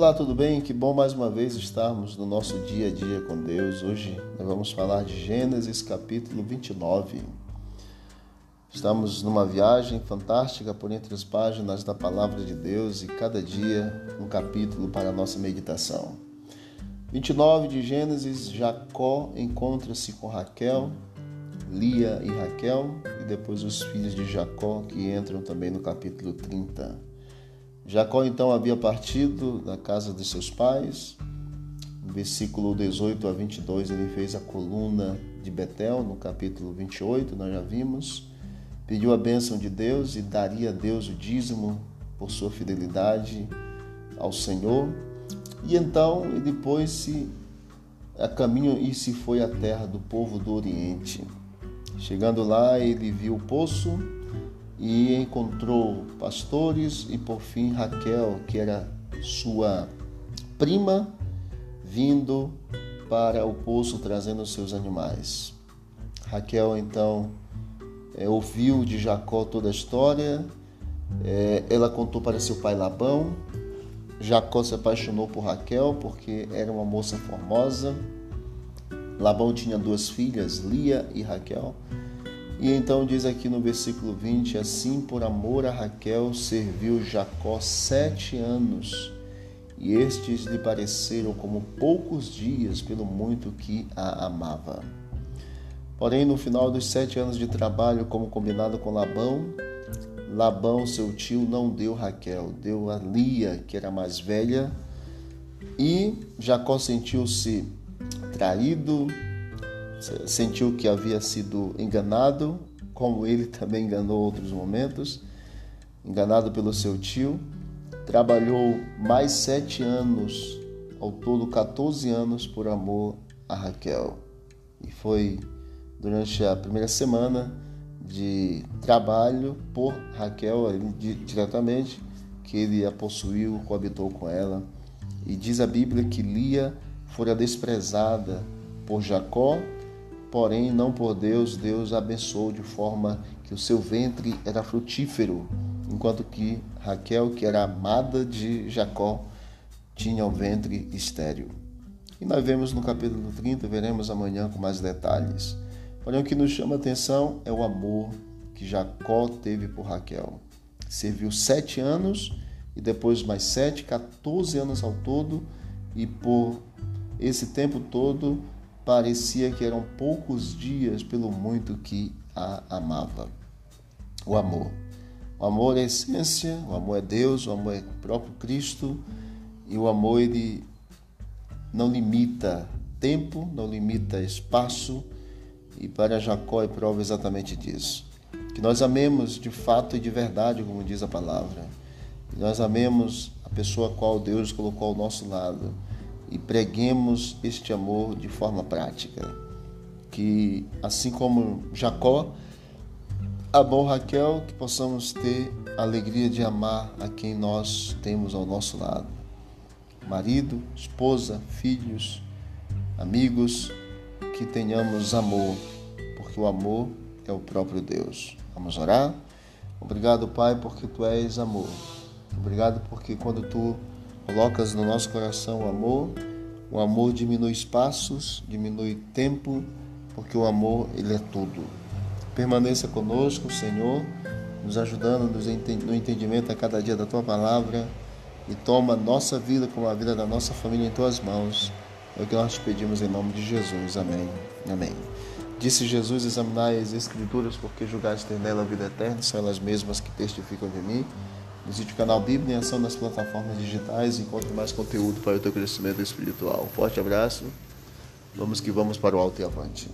Olá, tudo bem? Que bom mais uma vez estarmos no nosso dia a dia com Deus. Hoje nós vamos falar de Gênesis capítulo 29. Estamos numa viagem fantástica por entre as páginas da palavra de Deus e cada dia um capítulo para a nossa meditação. 29 de Gênesis, Jacó encontra-se com Raquel, Lia e Raquel, e depois os filhos de Jacó que entram também no capítulo 30. Jacó então havia partido da casa de seus pais. No versículo 18 a 22, ele fez a coluna de Betel, no capítulo 28, nós já vimos. Pediu a bênção de Deus e daria a Deus o dízimo por sua fidelidade ao Senhor. E então ele pôs-se a caminho e se foi à terra do povo do Oriente. Chegando lá, ele viu o poço e encontrou pastores e por fim Raquel, que era sua prima, vindo para o poço trazendo seus animais. Raquel então é, ouviu de Jacó toda a história, é, ela contou para seu pai Labão. Jacó se apaixonou por Raquel porque era uma moça formosa. Labão tinha duas filhas, Lia e Raquel. E então diz aqui no versículo 20: Assim, por amor a Raquel, serviu Jacó sete anos, e estes lhe pareceram como poucos dias, pelo muito que a amava. Porém, no final dos sete anos de trabalho, como combinado com Labão, Labão, seu tio, não deu Raquel, deu a Lia, que era mais velha, e Jacó sentiu-se traído, sentiu que havia sido enganado, como ele também enganou outros momentos, enganado pelo seu tio. Trabalhou mais sete anos, ao todo 14 anos, por amor a Raquel. E foi durante a primeira semana de trabalho por Raquel diretamente que ele a possuiu, coabitou com ela. E diz a Bíblia que Lia fora desprezada por Jacó porém não por Deus, Deus abençoou de forma que o seu ventre era frutífero, enquanto que Raquel, que era amada de Jacó, tinha o ventre estéril. E nós vemos no capítulo 30, veremos amanhã com mais detalhes. Porém, o que nos chama a atenção é o amor que Jacó teve por Raquel. Serviu sete anos e depois mais sete, 14 anos ao todo, e por esse tempo todo parecia que eram poucos dias pelo muito que a amava. O amor. O amor é essência, o amor é Deus, o amor é o próprio Cristo e o amor ele não limita tempo, não limita espaço e para Jacó é prova exatamente disso. Que nós amemos de fato e de verdade, como diz a palavra. Que nós amemos a pessoa a qual Deus colocou ao nosso lado e preguemos este amor de forma prática. Que, assim como Jacó amou Raquel, que possamos ter a alegria de amar a quem nós temos ao nosso lado. Marido, esposa, filhos, amigos, que tenhamos amor, porque o amor é o próprio Deus. Vamos orar? Obrigado, Pai, porque tu és amor. Obrigado porque quando tu colocas no nosso coração o amor, o amor diminui espaços, diminui tempo, porque o amor ele é tudo. Permaneça conosco, Senhor, nos ajudando no entendimento a cada dia da tua palavra e toma nossa vida como a vida da nossa família em tuas mãos. É o que nós te pedimos em nome de Jesus. Amém. Amém. Disse Jesus: Examinai as Escrituras, porque julgaste ter nela a vida eterna, são elas mesmas que testificam de mim. Visite o canal Bíblia em Ação nas plataformas digitais e encontre mais conteúdo para o teu crescimento espiritual. Um forte abraço. Vamos que vamos para o alto e avante.